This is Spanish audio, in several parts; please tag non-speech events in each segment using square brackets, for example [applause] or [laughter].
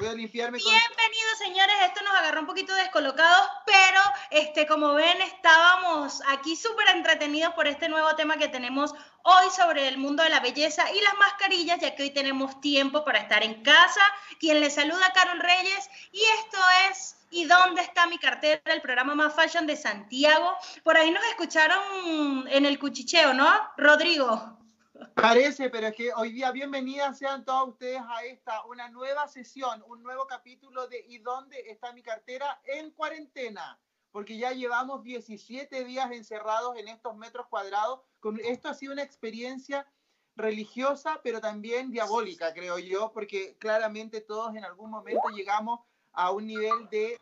Voy a limpiarme Bienvenidos, señores. Esto nos agarró un poquito descolocados, pero este, como ven, estábamos aquí súper entretenidos por este nuevo tema que tenemos hoy sobre el mundo de la belleza y las mascarillas, ya que hoy tenemos tiempo para estar en casa. Quien les saluda, Carol Reyes, y esto es ¿Y dónde está mi cartera? El programa más fashion de Santiago. Por ahí nos escucharon en el cuchicheo, ¿no? Rodrigo. Parece, pero es que hoy día bienvenidas sean todos ustedes a esta, una nueva sesión, un nuevo capítulo de ¿Y dónde está mi cartera? en cuarentena, porque ya llevamos 17 días encerrados en estos metros cuadrados. Esto ha sido una experiencia religiosa, pero también diabólica, creo yo, porque claramente todos en algún momento llegamos a un nivel de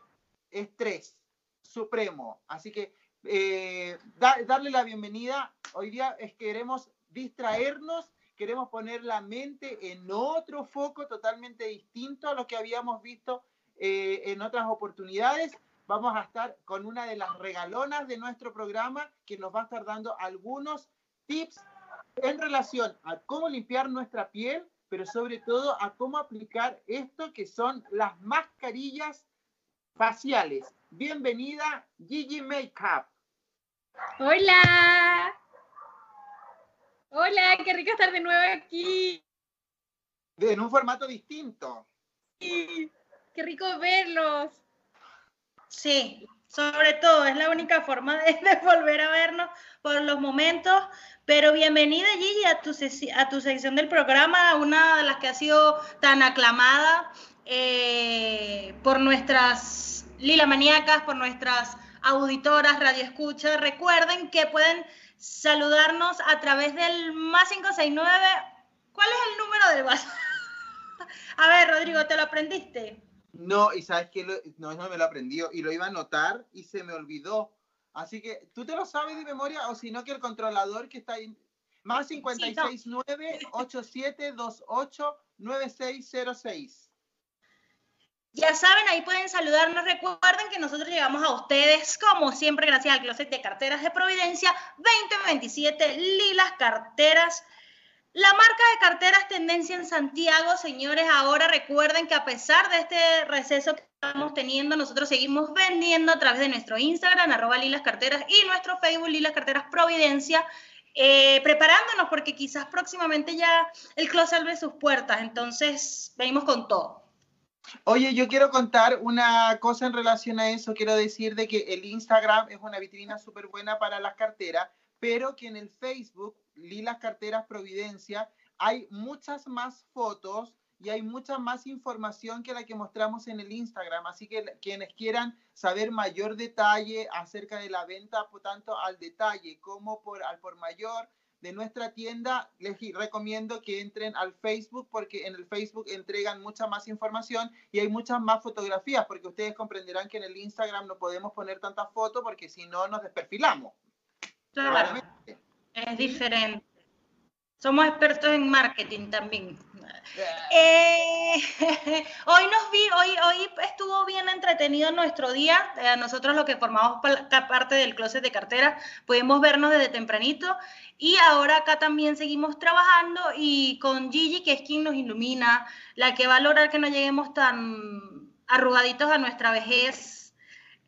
estrés supremo. Así que eh, darle la bienvenida. Hoy día es queremos distraernos, queremos poner la mente en otro foco totalmente distinto a lo que habíamos visto eh, en otras oportunidades. Vamos a estar con una de las regalonas de nuestro programa que nos va a estar dando algunos tips en relación a cómo limpiar nuestra piel, pero sobre todo a cómo aplicar esto que son las mascarillas faciales. Bienvenida Gigi Makeup. Hola. Hola, qué rico estar de nuevo aquí. En un formato distinto. Sí, qué rico verlos. Sí, sobre todo, es la única forma de, volver a vernos por los momentos. Pero bienvenida Gigi a tu, a tu sección del programa, una de las que ha sido tan aclamada eh, por nuestras lila maníacas, por nuestras auditoras, radioescuchas. Recuerden que pueden saludarnos a través del más 569. ¿Cuál es el número del WhatsApp? [laughs] a ver, Rodrigo, ¿te lo aprendiste? No, y sabes que no, no me lo aprendió y lo iba a anotar y se me olvidó. Así que, ¿tú te lo sabes de memoria o si no que el controlador que está ahí? Más 569 8728 9606. Ya saben, ahí pueden saludarnos. Recuerden que nosotros llegamos a ustedes, como siempre, gracias al Closet de Carteras de Providencia 2027 Lilas Carteras. La marca de carteras Tendencia en Santiago, señores, ahora recuerden que a pesar de este receso que estamos teniendo, nosotros seguimos vendiendo a través de nuestro Instagram, arroba Lilas Carteras, y nuestro Facebook, Lilas Carteras Providencia, eh, preparándonos porque quizás próximamente ya el closet abre sus puertas, entonces venimos con todo. Oye, yo quiero contar una cosa en relación a eso. Quiero decir de que el Instagram es una vitrina súper buena para las carteras, pero que en el Facebook, Lilas Carteras Providencia, hay muchas más fotos y hay mucha más información que la que mostramos en el Instagram. Así que quienes quieran saber mayor detalle acerca de la venta, tanto al detalle como por, al por mayor, de nuestra tienda, les recomiendo que entren al Facebook porque en el Facebook entregan mucha más información y hay muchas más fotografías porque ustedes comprenderán que en el Instagram no podemos poner tantas fotos porque si no nos desperfilamos. Claro, es diferente. Somos expertos en marketing también. Eh, [laughs] hoy nos vi, hoy, hoy estuvo bien entretenido nuestro día. Eh, nosotros lo que formamos parte del closet de cartera, pudimos vernos desde tempranito y ahora acá también seguimos trabajando y con Gigi, que es quien nos ilumina, la que va a lograr que no lleguemos tan arrugaditos a nuestra vejez.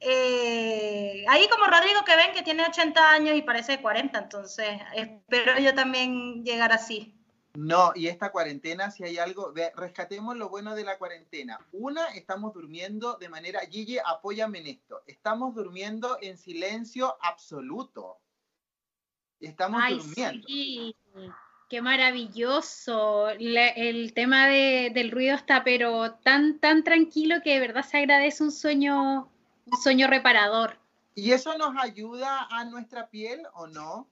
Eh, ahí como Rodrigo que ven que tiene 80 años y parece 40, entonces espero yo también llegar así. No, y esta cuarentena, si hay algo, rescatemos lo bueno de la cuarentena. Una, estamos durmiendo de manera, Gigi, apóyame en esto, estamos durmiendo en silencio absoluto. Estamos durmiendo. Sí. Qué maravilloso. el tema del ruido está, pero tan, tan tranquilo que de verdad se agradece un sueño, un sueño reparador. ¿Y eso nos ayuda a nuestra piel o no?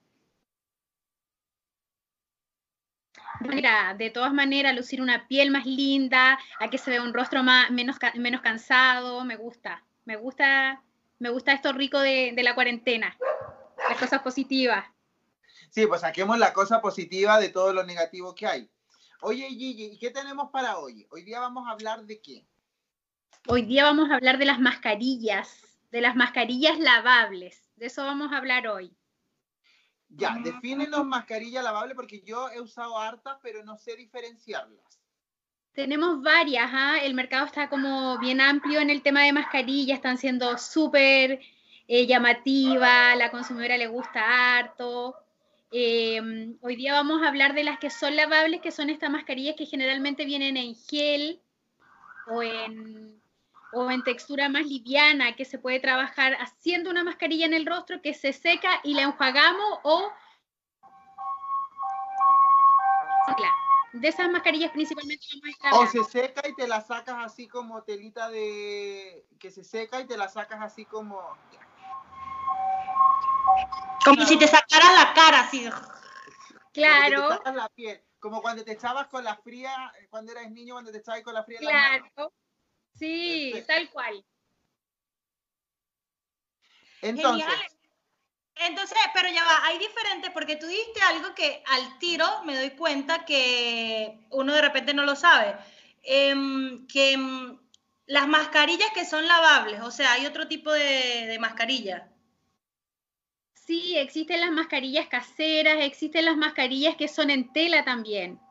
Mira, de todas maneras, lucir una piel más linda, a que se vea un rostro más, menos, menos cansado, me gusta. Me gusta, me gusta esto rico de, de la cuarentena, las cosas positivas. Sí, pues saquemos la cosa positiva de todo lo negativo que hay. Oye, Gigi, ¿y qué tenemos para hoy? Hoy día vamos a hablar de qué? Hoy día vamos a hablar de las mascarillas, de las mascarillas lavables. De eso vamos a hablar hoy. Ya, defínenos mascarilla lavable porque yo he usado hartas, pero no sé diferenciarlas. Tenemos varias, ¿ah? el mercado está como bien amplio en el tema de mascarillas, están siendo súper eh, llamativas, la consumidora le gusta harto. Em, hoy día vamos a hablar de las que son lavables, que son estas mascarillas que generalmente vienen en gel o en, o en textura más liviana, que se puede trabajar haciendo una mascarilla en el rostro que se seca y la enjuagamos o de esas mascarillas principalmente O se seca y te la sacas así como telita de que se seca y te la sacas así como como si te sacaras la cara así. Claro. Como cuando te echabas con la fría, cuando eras niño, cuando te echabas con la fría. Claro. Sí, tal cual. Entonces. Entonces, pero ya va, hay diferentes, porque tú dijiste algo que al tiro me doy cuenta que uno de repente no lo sabe. Em, que em, las mascarillas que son lavables, o sea, hay otro tipo de, de mascarilla. Sí, existen las mascarillas caseras, existen las mascarillas que son en tela también.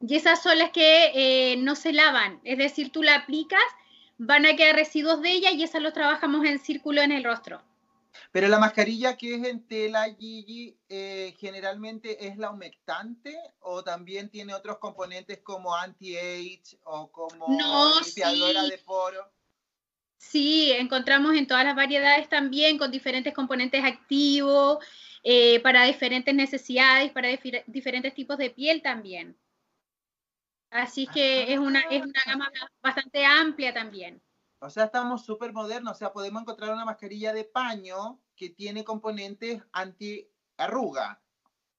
Y esas son las que eh, no se lavan, es decir, tú la aplicas, van a quedar residuos de ella y esas los trabajamos en círculo en el rostro. Pero la mascarilla que es en tela, Gigi, eh, generalmente es la humectante o también tiene otros componentes como anti-age o como limpiadora de poro. Sí, encontramos en todas las variedades también con diferentes componentes activos, eh, para diferentes necesidades, para diferentes tipos de piel también. Así que es una, es una gama bastante amplia también. O sea, estamos súper modernos, o sea, podemos encontrar una mascarilla de paño que tiene componentes anti-arruga.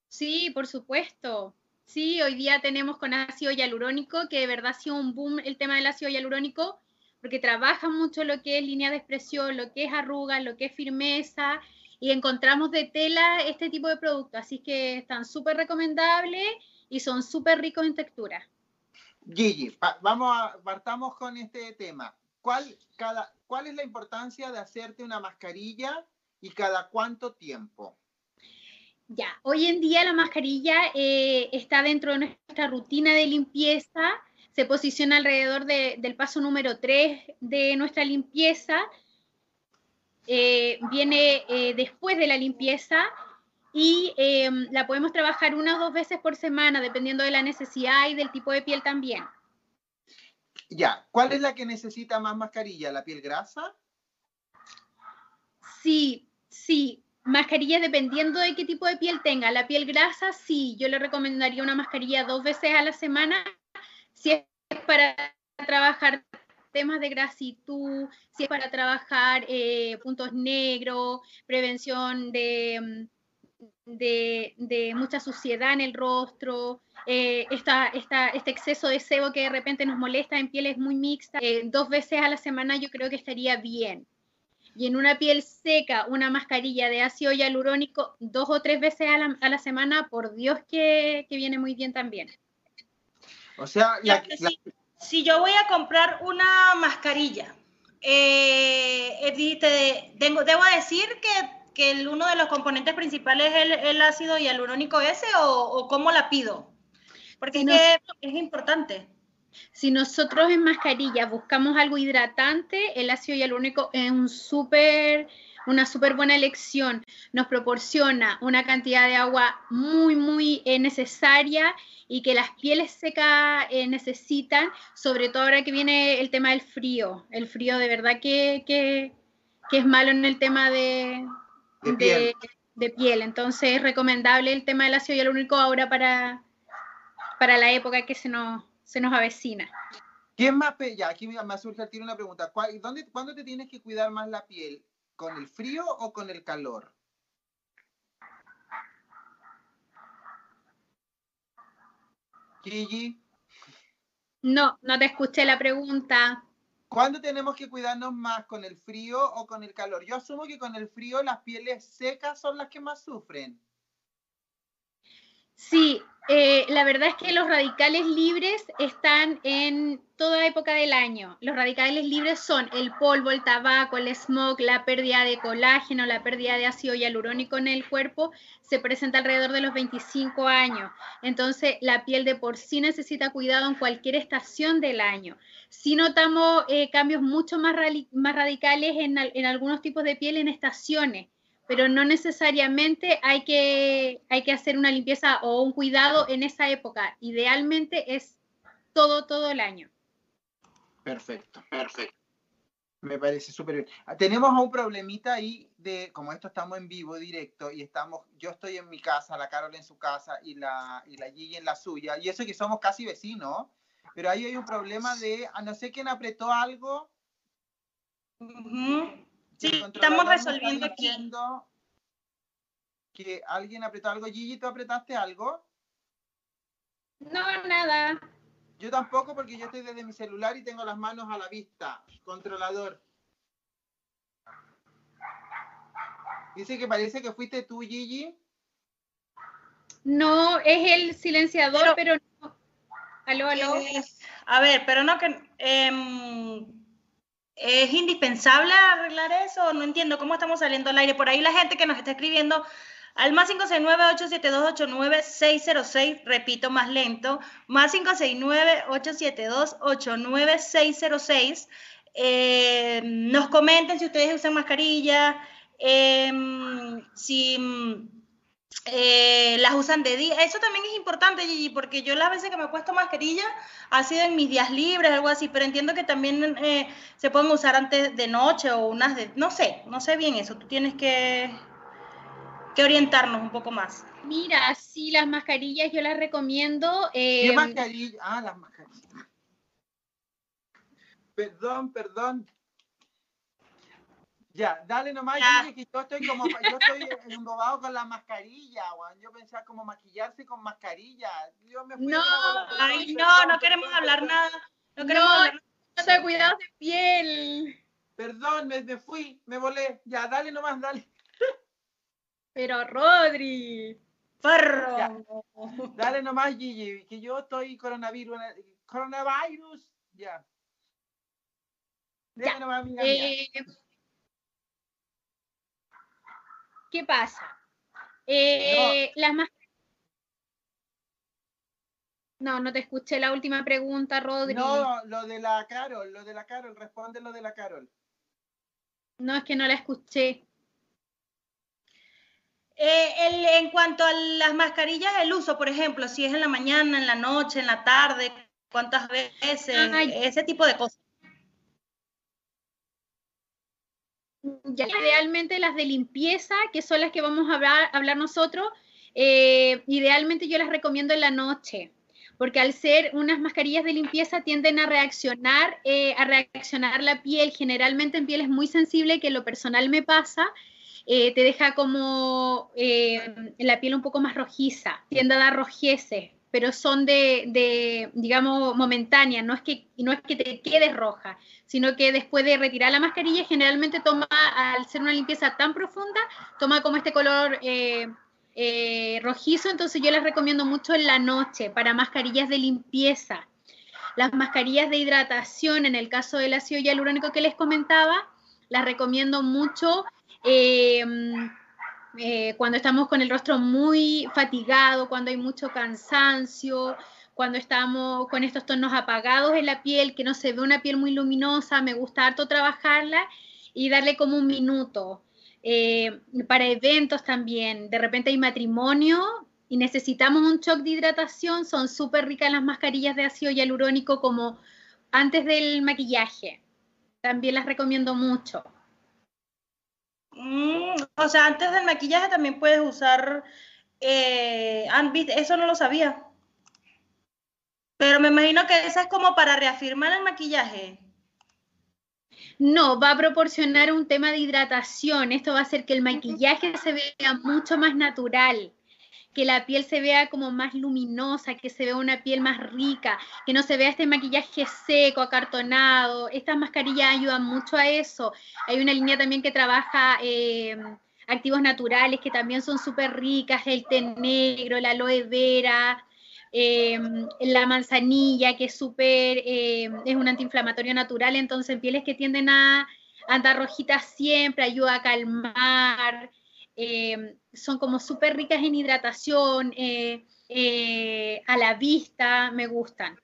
Sí, por supuesto. Sí, hoy día tenemos con ácido hialurónico, que de verdad ha sido un boom el tema del ácido hialurónico, porque trabaja mucho lo que es línea de expresión, lo que es arruga, lo que es firmeza, y encontramos de tela este tipo de productos, así que están súper recomendables y son súper ricos en textura. Gigi, vamos a, partamos con este tema. ¿Cuál, cada, ¿Cuál es la importancia de hacerte una mascarilla y cada cuánto tiempo? Ya, hoy en día la mascarilla eh, está dentro de nuestra rutina de limpieza se posiciona alrededor del paso número 3 de nuestra limpieza, eh, viene eh, después de la limpieza y em, la podemos trabajar una o dos veces por semana, dependiendo de la necesidad y del tipo de piel también. Ya, ¿cuál es la que necesita más mascarilla? ¿La piel grasa? Sí, sí, mascarilla dependiendo de qué tipo de piel tenga. La piel grasa, sí, yo le recomendaría una mascarilla dos veces a la semana si es para trabajar temas de grasitud, si es para trabajar eh, puntos negros, prevención de, de, mucha suciedad en el rostro, eh, este exceso de sebo que de repente nos molesta en pieles muy mixtas, eh, dos veces a la semana yo creo que estaría bien. Y en una piel seca, una mascarilla de ácido hialurónico dos o tres veces a la, a la semana, por Dios que, que viene muy bien también. O sea, si, yo voy a comprar una mascarilla, eh, eh tengo, debo decir que, que uno de los componentes principales es el, ácido hialurónico ese o, cómo la pido? Porque es, importante. Si nosotros en mascarilla buscamos algo hidratante, el ácido hialurónico es un súper una súper buena elección, nos proporciona una cantidad de agua muy, muy eh, necesaria y que las pieles secas eh, necesitan, sobre todo ahora que viene el tema del frío. El frío de verdad que, es malo en el tema de, de, piel. Entonces es recomendable el tema del ácido hialurónico ahora para, para la época que se nos, se nos avecina. ¿Quién más? Ya, aquí me surge tiene una pregunta. ¿Dónde, ¿Cuándo te tienes que cuidar más la piel? ¿Con el frío o con el calor? Gigi. No, no te escuché la pregunta. ¿Cuándo tenemos que cuidarnos más con el frío o con el calor? Yo asumo que con el frío las pieles secas son las que más sufren. Sí, eh, la verdad es que los radicales libres están en toda época del año. Los radicales libres son el polvo, el tabaco, el smog, la pérdida de colágeno, la pérdida de ácido hialurónico en el cuerpo, se presenta alrededor de los 25 años. Entonces, la piel de por sí necesita cuidado en cualquier estación del año. Si notamos eh, cambios mucho más, radicales en, en algunos tipos de piel en estaciones pero no necesariamente hay que, hay que hacer una limpieza o un cuidado en esa época. Idealmente es todo, todo el año. Perfecto, perfecto. Me parece súper bien. Ah, tenemos un problemita ahí de, como esto estamos en vivo, directo, y estamos, yo estoy en mi casa, la Carol en su casa y la, y la Gigi en la suya, y eso que somos casi vecinos, pero ahí hay un problema de, a no sé quién apretó algo. Sí, estamos resolviendo aquí. Que alguien apretó algo. Gigi, ¿tú apretaste algo? No, nada. Yo tampoco porque yo estoy desde mi celular y tengo las manos a la vista. Controlador. Dice que parece que fuiste tú, Gigi. No, es el silenciador, pero, no. Aló, aló. Eh, a ver, pero no que... Em, ¿Es indispensable arreglar eso? No entiendo cómo estamos saliendo al aire. Por ahí la gente que nos está escribiendo al más 569-872-89606, repito más lento, más 569-872-89606. Eh, nos comenten si ustedes usan mascarilla, eh, si eh, las usan de día. Eso también es importante, Gigi, porque yo las veces que me he puesto mascarilla ha sido en mis días libres, algo así, pero entiendo que también eh, se pueden usar antes de noche o unas de... No sé, no sé bien eso. Tú tienes que, que orientarnos un poco más. Mira, sí, las mascarillas yo las recomiendo. ¿Qué em, mascarilla? Ah, las mascarillas. Perdón, perdón. Ya, dale nomás, ya. que yo estoy como, yo estoy embobado con la mascarilla, Juan. Yo pensaba como maquillarse con mascarilla. Yo me no, ay, no, no queremos hablar nada. No queremos hablar nada. cuidado de piel. Perdón, me, me, fui, me volé. Ya, dale nomás, dale. Pero Rodri. Perro. Dale nomás, Gigi, que yo estoy coronavirus, coronavirus. Ya. Dale nomás, amiga eh, ¿Qué pasa? Eh, no. Las más... No, no te escuché la última pregunta, Rodri. No, lo de la Carol, lo de la Carol, responde lo de la Carol. No, es que no la escuché. Eh, en cuanto a las mascarillas, el uso, por ejemplo, si es en la mañana, en la noche, en la tarde, cuántas veces, ese tipo de cosas. Ya idealmente las de limpieza, que son las que vamos a hablar, nosotros, eh, idealmente yo las recomiendo en la noche, porque al ser unas mascarillas de limpieza tienden a reaccionar, eh, a reaccionar la piel, generalmente en piel es muy sensible, que lo personal me pasa, eh, te deja como la piel un poco más rojiza, tiende a dar rojeces, pero son de, digamos, momentáneas, no es, que, no es que te quedes roja, sino que después de retirar la mascarilla, generalmente toma, al ser una limpieza tan profunda, toma como este color eh, eh, rojizo, entonces yo les recomiendo mucho en la noche para mascarillas de limpieza. Las mascarillas de hidratación, en el caso del ácido hialurónico que les comentaba, las recomiendo mucho. Eh, eh, cuando estamos con el rostro muy fatigado, cuando hay mucho cansancio, cuando estamos con estos tonos apagados en la piel, que no se ve una piel muy luminosa, me gusta harto trabajarla y darle como un minuto. Eh, para eventos también, de repente hay matrimonio y necesitamos un shock de hidratación, son súper ricas las mascarillas de ácido hialurónico como antes del maquillaje. También las recomiendo mucho. Mm, o sea, antes del maquillaje también puedes usar eh, eso no lo sabía. Pero me imagino que esa es como para reafirmar el maquillaje. No, va a proporcionar un tema de hidratación. Esto va a hacer que el maquillaje se vea mucho más natural que la piel se vea como más luminosa, que se vea una piel más rica, que no se vea este maquillaje seco, acartonado. Estas mascarillas ayudan mucho a eso. Hay una línea también que trabaja eh, activos naturales que también son súper ricas, el té negro, la aloe vera, em, la manzanilla, que es súper, em, es un antiinflamatorio natural, entonces en pieles que tienden a andar rojitas siempre, ayuda a calmar, em, son como súper ricas en hidratación, eh, eh, a la vista, me gustan.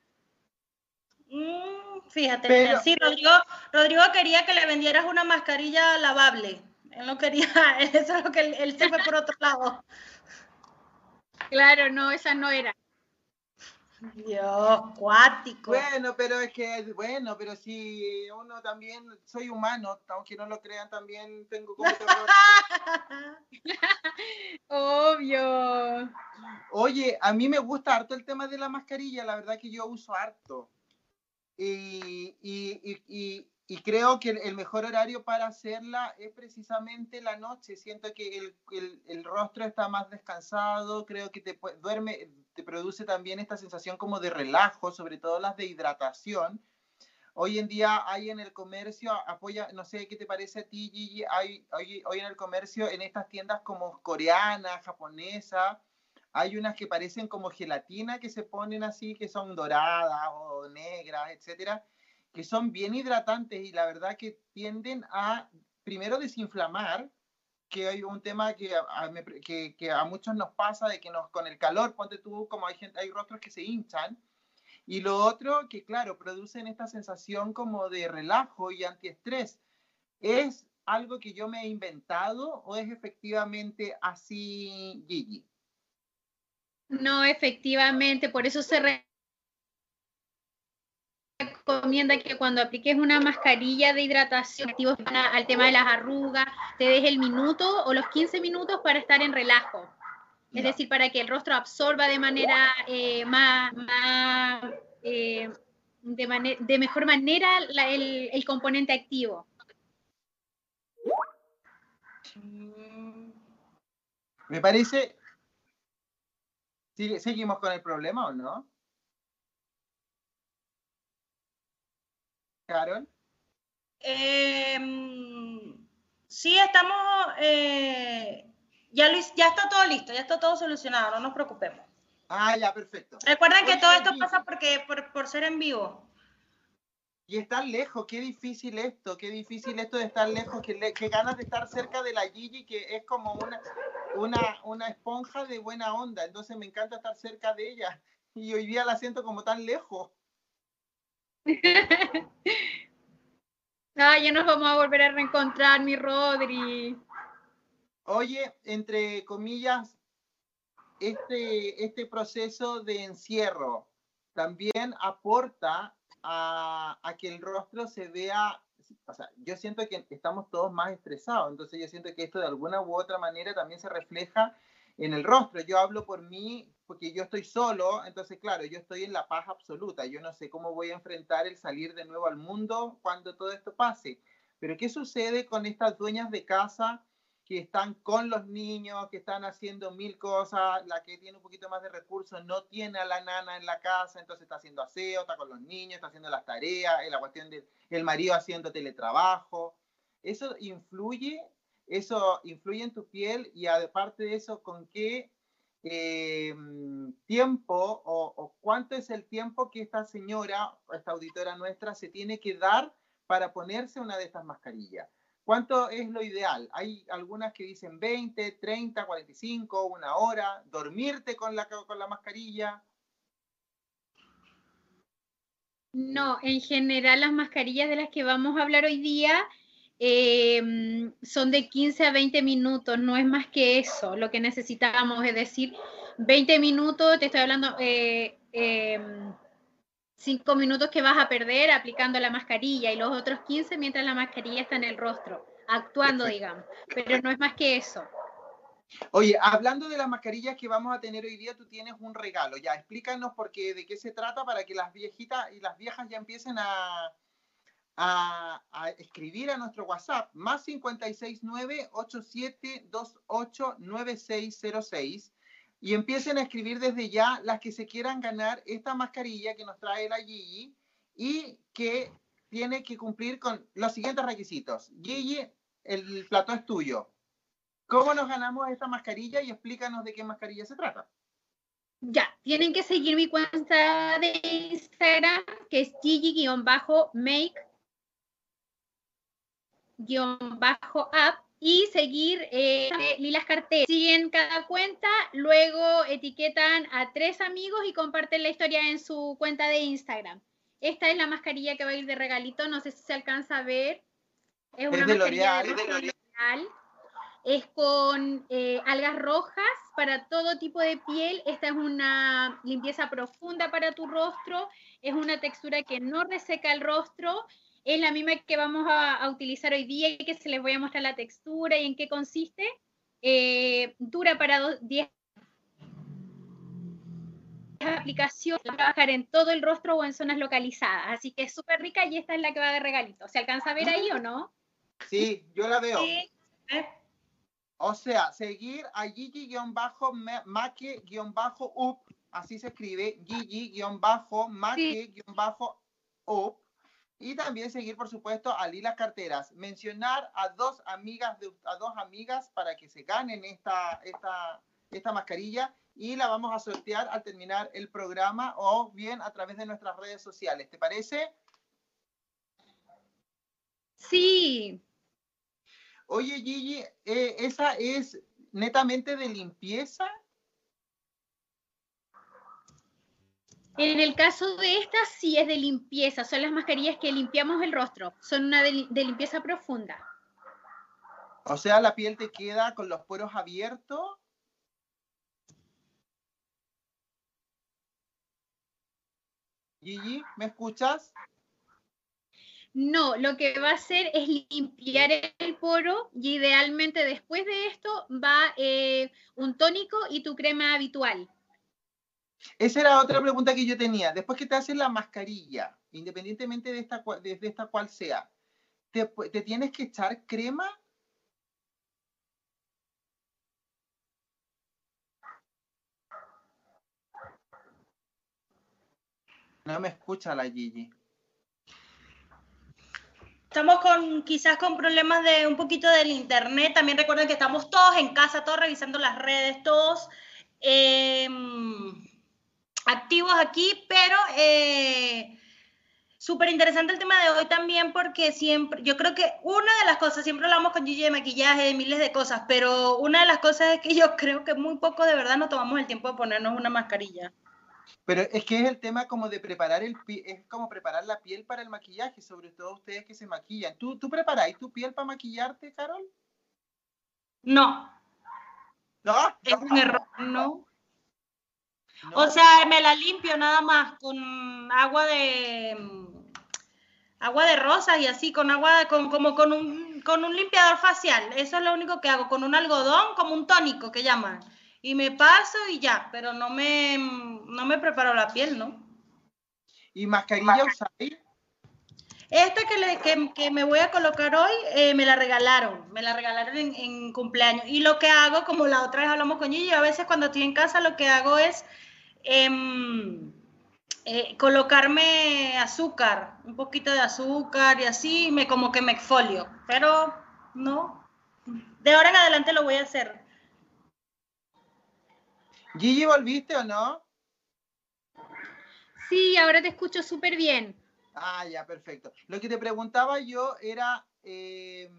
Mm, fíjate, sí, Rodrigo, Rodrigo quería que le vendieras una mascarilla lavable. Él no quería, [laughs] eso es lo que él, se fue por otro lado. Claro, no, esa no era. Dios, cuático. Bueno, pero es que, bueno, pero si uno también, soy humano, aunque no lo crean, también tengo como [laughs] Obvio. Oye, a mí me gusta harto el tema de la mascarilla, la verdad que yo uso harto. Y, y, y, creo que el, mejor horario para hacerla es precisamente la noche. Siento que el, el, el rostro está más descansado, creo que te duerme, te produce también esta sensación como de relajo, sobre todo las de hidratación. Hoy en día hay en el comercio, apoya, no sé qué te parece a ti, Gigi, hay hoy, hoy en el comercio, en estas tiendas como coreana, japonesa, hay unas que parecen como gelatina que se ponen así, que son doradas o negras, etcétera, que son bien hidratantes y la verdad que tienden a, primero, desinflamar, que hay un tema que a, que, que a muchos nos pasa de que nos, con el calor, ponte tú, como hay gente, hay rostros que se hinchan, y lo otro, que claro, producen esta sensación como de relajo y antiestrés. ¿Es algo que yo me he inventado o es efectivamente así, Gigi? No, efectivamente, por eso se recomienda que cuando apliques una mascarilla de hidratación activos al tema de las arrugas, te des el minuto o los 15 minutos para estar en relajo. Es decir, para que el rostro absorba de manera eh, más, eh, de, de, mejor manera el, componente activo. Me parece. ¿Seguimos con el problema o no? Carol. Em, sí, estamos, eh, ya, ya está todo listo, ya está todo solucionado, no nos preocupemos. Ah, ya, perfecto. Recuerden que todo esto pasa porque, por, ser en vivo. Y estar lejos, qué difícil esto, qué difícil esto de estar lejos, qué, ganas de estar cerca de la Gigi, que es como una, una, una esponja de buena onda, entonces me encanta estar cerca de ella y hoy día la siento como tan lejos. [laughs] Ah, ya nos vamos a volver a reencontrar, mi Rodri. Oye, entre comillas, este, este proceso de encierro también aporta a, a, que el rostro se vea, o sea, yo siento que estamos todos más estresados, entonces yo siento que esto de alguna u otra manera también se refleja en el rostro. Yo hablo por mí porque yo estoy solo, entonces claro, yo estoy en la paz absoluta, yo no sé cómo voy a enfrentar el salir de nuevo al mundo cuando todo esto pase. Pero ¿qué sucede con estas dueñas de casa que están con los niños, que están haciendo mil cosas, la que tiene un poquito más de recursos no tiene a la nana en la casa, entonces está haciendo aseo, está con los niños, está haciendo las tareas, la cuestión del el marido haciendo teletrabajo. Eso influye eso influye en tu piel y aparte de eso, ¿con qué eh, tiempo o, cuánto es el tiempo que esta señora, esta auditora nuestra, se tiene que dar para ponerse una de estas mascarillas? ¿Cuánto es lo ideal? Hay algunas que dicen 20, 30, 45, una hora, dormirte con la, con la mascarilla. No, en general las mascarillas de las que vamos a hablar hoy día Em, son de 15 a 20 minutos, no es más que eso lo que necesitamos, es decir, 20 minutos, te estoy hablando, 5 eh, em, minutos que vas a perder aplicando la mascarilla y los otros 15 mientras la mascarilla está en el rostro, actuando, digamos, pero no es más que eso. Oye, hablando de las mascarillas que vamos a tener hoy día, tú tienes un regalo. Ya, explícanos por qué, de qué se trata para que las viejitas y las viejas ya empiecen a, a, escribir a nuestro WhatsApp, más 569-8728-9606, y empiecen a escribir desde ya las que se quieran ganar esta mascarilla que nos trae la Gigi y que tiene que cumplir con los siguientes requisitos. Gigi, el plato es tuyo. ¿Cómo nos ganamos esta mascarilla y explícanos de qué mascarilla se trata? Ya, tienen que seguir mi cuenta de Instagram, que es gigi-make-app y seguir eh, Lilas Cartel. Siguen cada cuenta, luego etiquetan a tres amigos y comparten la historia en su cuenta de Instagram. Esta es la mascarilla que va a ir de regalito, no sé si se alcanza a ver. Es una de L'Oreal. Es con eh, algas rojas para todo tipo de piel. Esta es una limpieza profunda para tu rostro. Es una textura que no reseca el rostro es la misma que vamos a, utilizar hoy día y que se les voy a mostrar la textura y en qué consiste. Eh, dura para 10 aplicación a trabajar en todo el rostro o en zonas localizadas. Así que es súper rica y esta es la que va de regalito. ¿Se alcanza a ver ahí o no? Sí, yo la veo. O sea, seguir a Gigi-Make-Up, así se escribe, Gigi-Make-Up, y también seguir, por supuesto, a Lila Carteras. Mencionar a dos amigas, de, a dos amigas para que se ganen esta, esta, esta mascarilla y la vamos a sortear al terminar el programa o bien a través de nuestras redes sociales. ¿Te parece? Sí. Oye, Gigi, eh, ¿esa es netamente de limpieza? En el caso de estas, sí es de limpieza. Son las mascarillas que limpiamos el rostro. Son una de, limpieza profunda. O sea, la piel te queda con los poros abiertos. Gigi, ¿me escuchas? No, lo que va a hacer es limpiar el poro y idealmente después de esto va eh, un tónico y tu crema habitual. Esa era otra pregunta que yo tenía. Después que te hacen la mascarilla, independientemente de esta, de, esta cual sea, ¿te, tienes que echar crema? No me escucha la Gigi. Estamos con quizás con problemas de un poquito del internet. También recuerden que estamos todos en casa, todos revisando las redes, todos. Eh, activos aquí, pero eh, súper interesante el tema de hoy también porque siempre, yo creo que una de las cosas, siempre hablamos con Gigi de maquillaje, de miles de cosas, pero una de las cosas es que yo [laughs] creo que muy poco de verdad no tomamos el tiempo de ponernos una mascarilla. Pero es que es el tema como de preparar el es como preparar la piel para el maquillaje, sobre todo ustedes que se maquillan. ¿Tú, tú preparáis tu piel para maquillarte, Carol? No. ¿No? Es un error, no. O sea, me la limpio nada más con agua de agua de rosas y así, con agua, con, como con un, con un limpiador facial. Eso es lo único que hago, con un algodón, como un tónico que llaman. Y me paso y ya, pero no me, no me preparo la piel, ¿no? ¿Y mascarilla usáis? Esta que, le, que, que, me voy a colocar hoy, eh, me la regalaron, me la regalaron en, en, cumpleaños. Y lo que hago, como la otra vez hablamos con ella, a veces cuando estoy en casa lo que hago es Em, eh, colocarme azúcar, un poquito de azúcar y así, me como que me exfolio, pero no, de ahora en adelante lo voy a hacer. Gigi, ¿volviste o no? Sí, ahora te escucho súper bien. Ah, ya, perfecto. Lo que te preguntaba yo era, eh,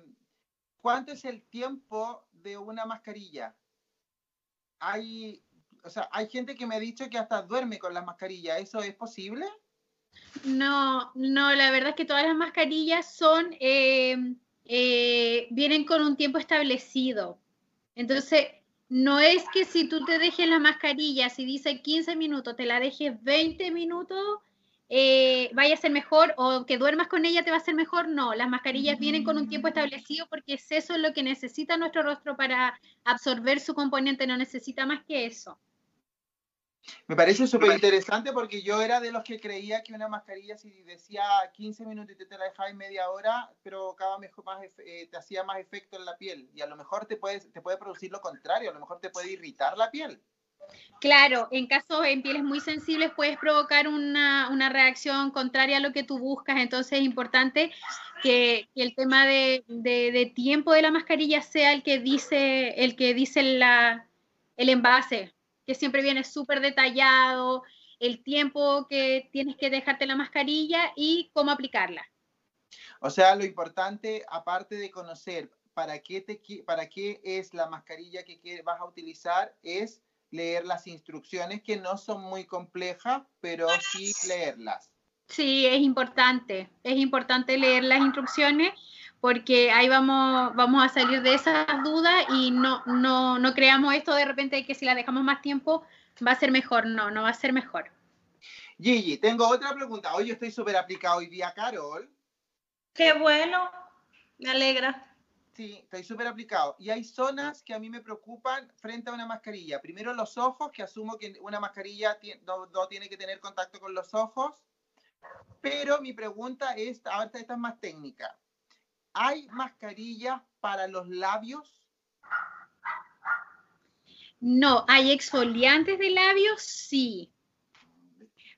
¿cuánto es el tiempo de una mascarilla? Hay, o sea, hay gente que me ha dicho que hasta duerme con las mascarillas. ¿Eso es posible? No, no, la verdad es que todas las mascarillas son, eh, eh, vienen con un tiempo establecido. Entonces, no es que si tú te dejes la mascarilla, si dice 15 minutos, te la dejes 20 minutos, eh, vaya a ser mejor o que duermas con ella te va a ser mejor. No, las mascarillas vienen con un tiempo establecido porque es eso lo que necesita nuestro rostro para absorber su componente, no necesita más que eso. Me parece súper interesante porque yo era de los que creía que una mascarilla, si decía 15 minutos y te, la dejaba en media hora, pero cada mejor más, eh, te hacía más efecto en la piel. Y a lo mejor te, puedes, te puede producir lo contrario, a lo mejor te puede irritar la piel. Claro, en casos en pieles muy sensibles puedes provocar una, reacción contraria a lo que tú buscas, entonces es importante que, el tema de, tiempo de la mascarilla sea el que dice, el que dice la, el envase, que siempre viene súper detallado, el tiempo que tienes que dejarte la mascarilla y cómo aplicarla. O sea, lo importante, aparte de conocer para qué, te, para qué es la mascarilla que vas a utilizar, es leer las instrucciones que no son muy complejas, pero sí leerlas. Sí, es importante, es importante leer las instrucciones porque ahí vamos, vamos a salir de esas dudas y no, no, no creamos esto de repente de que si la dejamos más tiempo va a ser mejor, no, no va a ser mejor. Gigi, tengo otra pregunta. Hoy yo estoy súper aplicado hoy día, Carol. Qué bueno, me alegra. Sí, estoy súper aplicado. Y hay zonas que a mí me preocupan frente a una mascarilla. Primero los ojos, que asumo que una mascarilla no, tiene que tener contacto con los ojos. Pero mi pregunta es, ahorita esta es más técnica. ¿Hay mascarillas para los labios? No, hay exfoliantes de labios, sí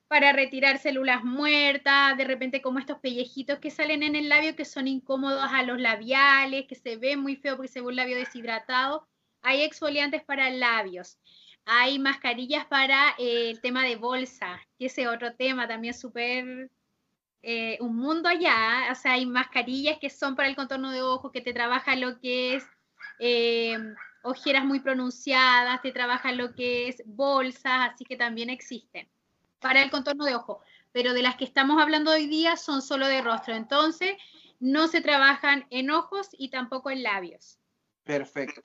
para retirar células muertas, de repente como estos pellejitos que salen en el labio que son incómodos a los labiales, que se ve muy feo porque se ve un labio deshidratado. Hay exfoliantes para labios. Hay mascarillas para eh, el tema de bolsa, que ese otro tema también súper eh, un mundo allá. O sea, hay mascarillas que son para el contorno de ojos, que te trabaja lo que es eh, ojeras muy pronunciadas, te trabaja lo que es bolsas, así que también existen para el contorno de ojo, pero de las que estamos hablando hoy día son solo de rostro, entonces no se trabajan en ojos y tampoco en labios. Perfecto.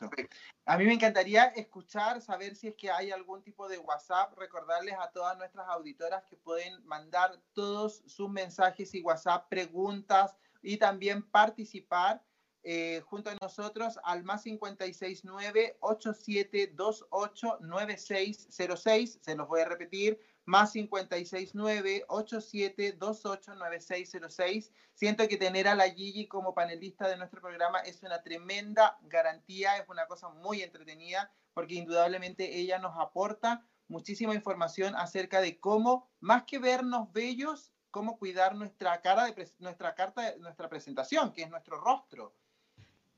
A mí me encantaría escuchar, saber si es que hay algún tipo de WhatsApp, recordarles a todas nuestras auditoras que pueden mandar todos sus mensajes y WhatsApp, preguntas y también participar eh, junto a nosotros al más 569-8728-9606. Se los voy a repetir, más 569-8728-9606. Siento que tener a la Gigi como panelista de nuestro programa es una tremenda garantía, es una cosa muy entretenida, porque indudablemente ella nos aporta muchísima información acerca de cómo, más que vernos bellos, cómo cuidar nuestra cara de nuestra carta, nuestra presentación, que es nuestro rostro.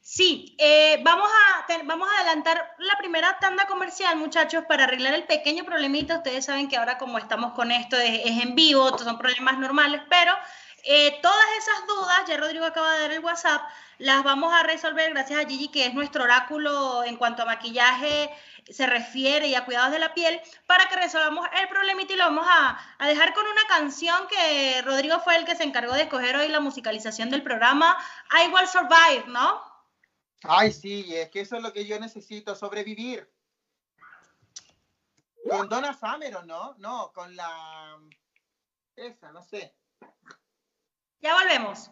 Sí, eh, vamos, a, vamos a adelantar la primera tanda comercial, muchachos, para arreglar el pequeño problemita. Ustedes saben que ahora como estamos con esto es, en vivo, son problemas normales, pero eh, todas esas dudas, ya Rodrigo acaba de dar el WhatsApp, las vamos a resolver gracias a Gigi, que es nuestro oráculo en cuanto a maquillaje se refiere y a cuidados de la piel, para que resolvamos el problemita y lo vamos a, a dejar con una canción que Rodrigo fue el que se encargó de escoger hoy la musicalización del programa, I Will Survive, ¿no? Ay, sí, es que eso es lo que yo necesito, sobrevivir. Con Donna Summer, no? No, con la... Esa, no sé. Ya volvemos.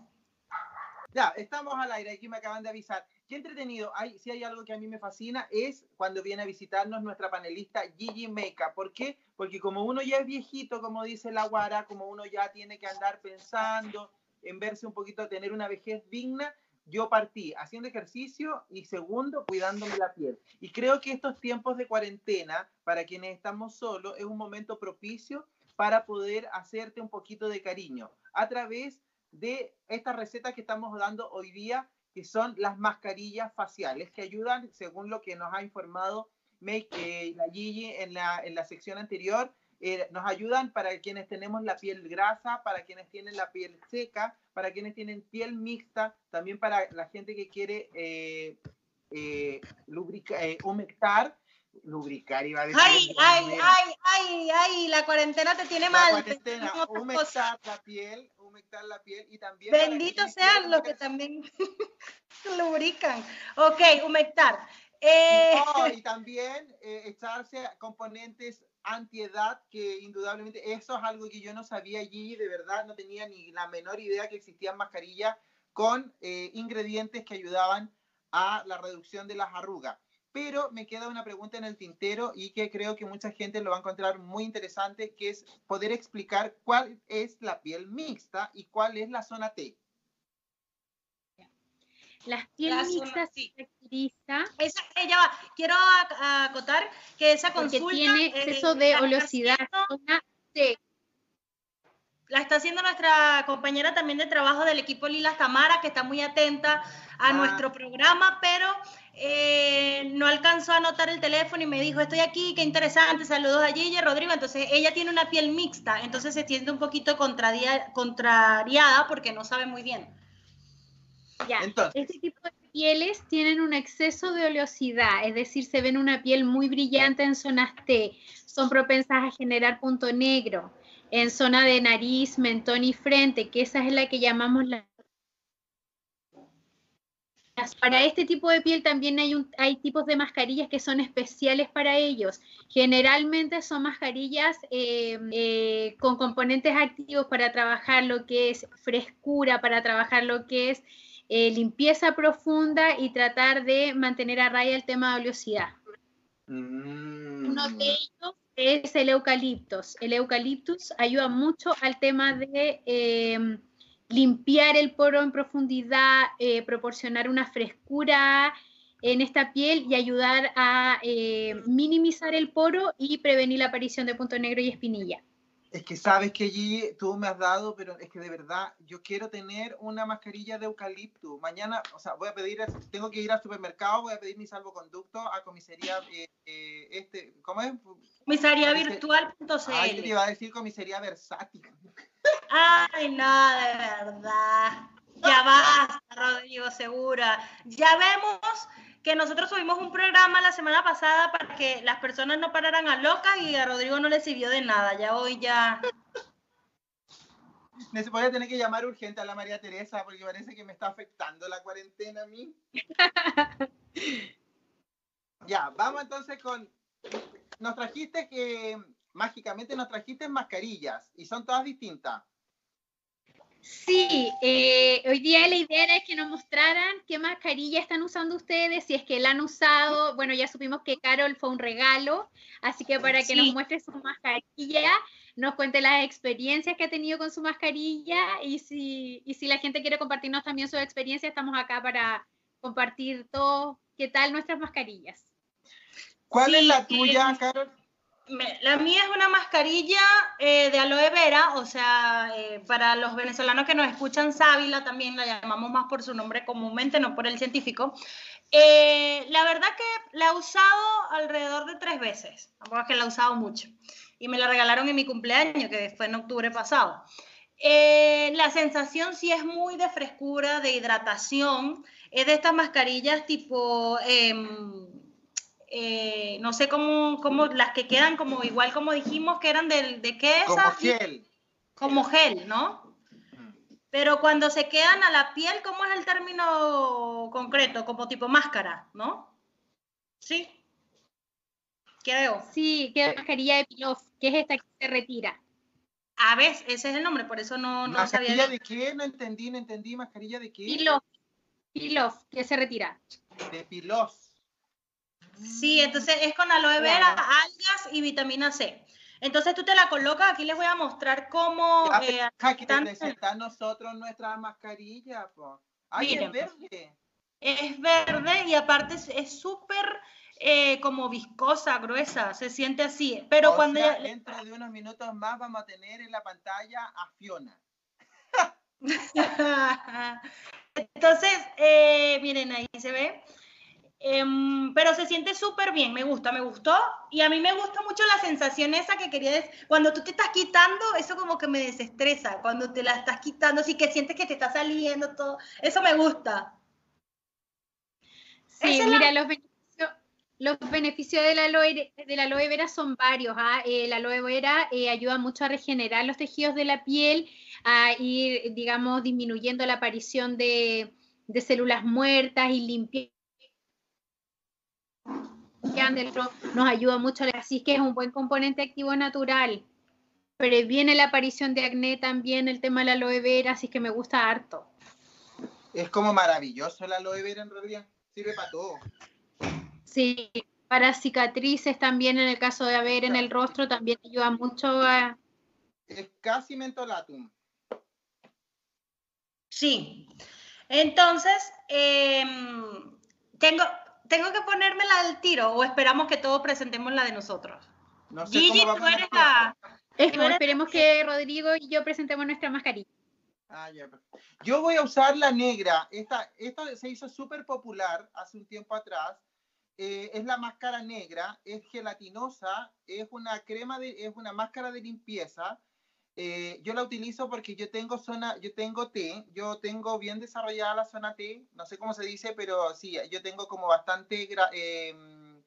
Ya, estamos al aire, aquí me acaban de avisar. Qué entretenido. Hay, si hay algo que a mí me fascina es cuando viene a visitarnos nuestra panelista Gigi Meca. ¿Por qué? Porque como uno ya es viejito, como dice la Guara, como uno ya tiene que andar pensando en verse un poquito, tener una vejez digna, yo partí haciendo ejercicio y segundo, cuidándome la piel. Y creo que estos tiempos de cuarentena, para quienes estamos solos, es un momento propicio para poder hacerte un poquito de cariño a través de estas recetas que estamos dando hoy día, que son las mascarillas faciales, que ayudan, según lo que nos ha informado Make, eh, la Gigi en la, en la sección anterior, eh, nos ayudan para quienes tenemos la piel grasa, para quienes tienen la piel seca, para quienes tienen piel mixta, también para la gente que quiere eh, eh, eh humectar. Lubricar, iba a decir. Ay, ay, ay, ay, ay, la cuarentena te tiene mal. La cuarentena, humectar la piel, humectar la piel y también. Bendito sean los que también [laughs] lubrican. Ok, humectar. y también echarse componentes antiedad que indudablemente eso es algo que yo no sabía allí, de verdad no tenía ni la menor idea que existían mascarillas con eh, ingredientes que ayudaban a la reducción de las arrugas. Pero me queda una pregunta en el tintero y que creo que mucha gente lo va a encontrar muy interesante, que es poder explicar cuál es la piel mixta y cuál es la zona T. Las pieles mixtas sí. Esa, ella va. Quiero ac- acotar que esa porque consulta tiene eh, exceso de oleosidad. zona C. La está haciendo nuestra compañera también de trabajo del equipo Lilas Tamara, que está muy atenta a Ah. nuestro programa, pero eh, no alcanzó a anotar el teléfono y me dijo, estoy aquí, qué interesante, saludos a Gigi, Rodrigo. Entonces, ella tiene una piel mixta, entonces se siente un poquito contraria- contrariada porque no sabe muy bien. Ya. Entonces, Este tipo de pieles tienen un exceso de oleosidad, es decir, se ven una piel muy brillante en zonas T, son propensas a generar punto negro en zona de nariz, mentón y frente, que esa es la que llamamos la... Para este tipo de piel también hay, un- hay tipos de mascarillas que son especiales para ellos. Generalmente son mascarillas eh, eh, con componentes activos para trabajar lo que es frescura, para trabajar lo que es eh, limpieza profunda y tratar de mantener a raya el tema de oleosidad. mm, Uno de ellos es el eucaliptus. El eucaliptus ayuda mucho al tema de eh, limpiar el poro en profundidad, eh, proporcionar una frescura en esta piel y ayudar a eh, minimizar el poro y prevenir la aparición de punto negro y espinilla. Es que sabes que allí tú me has dado, pero es que de verdad yo quiero tener una mascarilla de eucalipto. Mañana, o sea, voy a pedir, tengo que ir al supermercado, voy a pedir mi salvoconducto a comisaría, eh, eh, este, ¿cómo es? Comisariavirtual.cl. Ay, yo te iba a decir comisaría versátil. Ay, no, de verdad. Ya basta, Rodrigo Segura. Ya vemos que nosotros subimos un programa la semana pasada para que las personas no pararan a locas y a Rodrigo no le sirvió de nada. Ya hoy ya. [laughs] Me voy a tener que llamar urgente a la María Teresa porque parece que me está afectando la cuarentena a mí. [laughs] ya, vamos entonces con... Nos trajiste que mágicamente nos trajiste mascarillas y son todas distintas. Sí, eh, hoy día la idea era que nos mostraran qué mascarilla están usando ustedes, si es que la han usado. Bueno, ya supimos que Carol fue un regalo, así que para que Sí. nos muestre su mascarilla, nos cuente las experiencias que ha tenido con su mascarilla y si, y si la gente quiere compartirnos también su experiencia, estamos acá para compartir todo, qué tal nuestras mascarillas. ¿Cuál Sí, es la eh, tuya, Carol? La mía es una mascarilla eh, de aloe vera, o sea, eh, para los venezolanos que nos escuchan, sábila también la llamamos más por su nombre comúnmente, no por el científico. Eh, la verdad que la he usado alrededor de tres veces, tampoco es que la he usado mucho. Y me la regalaron en mi cumpleaños, que fue en octubre pasado. La sensación sí es muy de frescura, de hidratación. Es de estas mascarillas tipo... eh, no sé cómo, cómo las que quedan como igual como dijimos que eran del, de qué Como esas? gel. como gel, ¿no? Pero cuando se quedan a la piel, ¿cómo es el término concreto? Como tipo máscara, ¿no? Sí. Creo. Sí, que es mascarilla de Pilof, que es esta que se retira. A ver, ese es el nombre, por eso no, no sabía. ¿Mascarilla de qué? No entendí, no entendí. ¿Mascarilla de qué? Pilof, Pilof, que se retira. De pilos. Sí, entonces es con aloe vera, Claro. algas y vitamina C. Entonces tú te la colocas, aquí les voy a mostrar cómo... Ya, eh, presentar nosotros nuestras mascarillas, po. Ay, Miren, es verde. Es verde y aparte es- es súper eh, como viscosa, gruesa, se siente así. Pero O cuando sea, ya- dentro de unos minutos más vamos a tener en la pantalla a Fiona. [laughs] Entonces, eh, miren, ahí se ve. Em, pero se siente súper bien, me gusta, me gustó. Y a mí me gusta mucho la sensación esa que quería decir. Cuando tú te estás quitando, eso como que me desestresa. Cuando te la estás quitando, así que sientes que te está saliendo todo. Eso me gusta. Sí, Esa la- mira, los beneficios, los beneficios del aloe, del aloe vera son varios. ¿ah? El aloe vera eh, ayuda mucho a regenerar los tejidos de la piel, a ir, digamos, disminuyendo la aparición de, de células muertas y limpiando. Dentro, Nos ayuda mucho, así que es un buen componente activo natural. Previene la aparición de acné también el tema del aloe vera, así que me gusta harto. Es como maravilloso el aloe vera en realidad. Sirve para todo. Sí, para cicatrices también, en el caso de haber en el rostro, también ayuda mucho a... Es casi mentolatum. Sí. Entonces, em, tengo, ¿tengo que ponérmela al tiro o esperamos que todos presentemos la de nosotros? No sé Gigi, cómo tú eres la... Es- eres- esperemos que Rodrigo y yo presentemos nuestra mascarilla. Ah, ya, perfecto. Yo voy a usar la negra. Esta, esto se hizo súper popular hace un tiempo atrás. Eh, es la máscara negra, es gelatinosa, es una crema de, es una máscara de limpieza. Eh, yo la utilizo porque yo tengo zona, yo tengo T, yo tengo bien desarrollada la zona T, no sé cómo se dice, pero sí, yo tengo como bastante gra- em,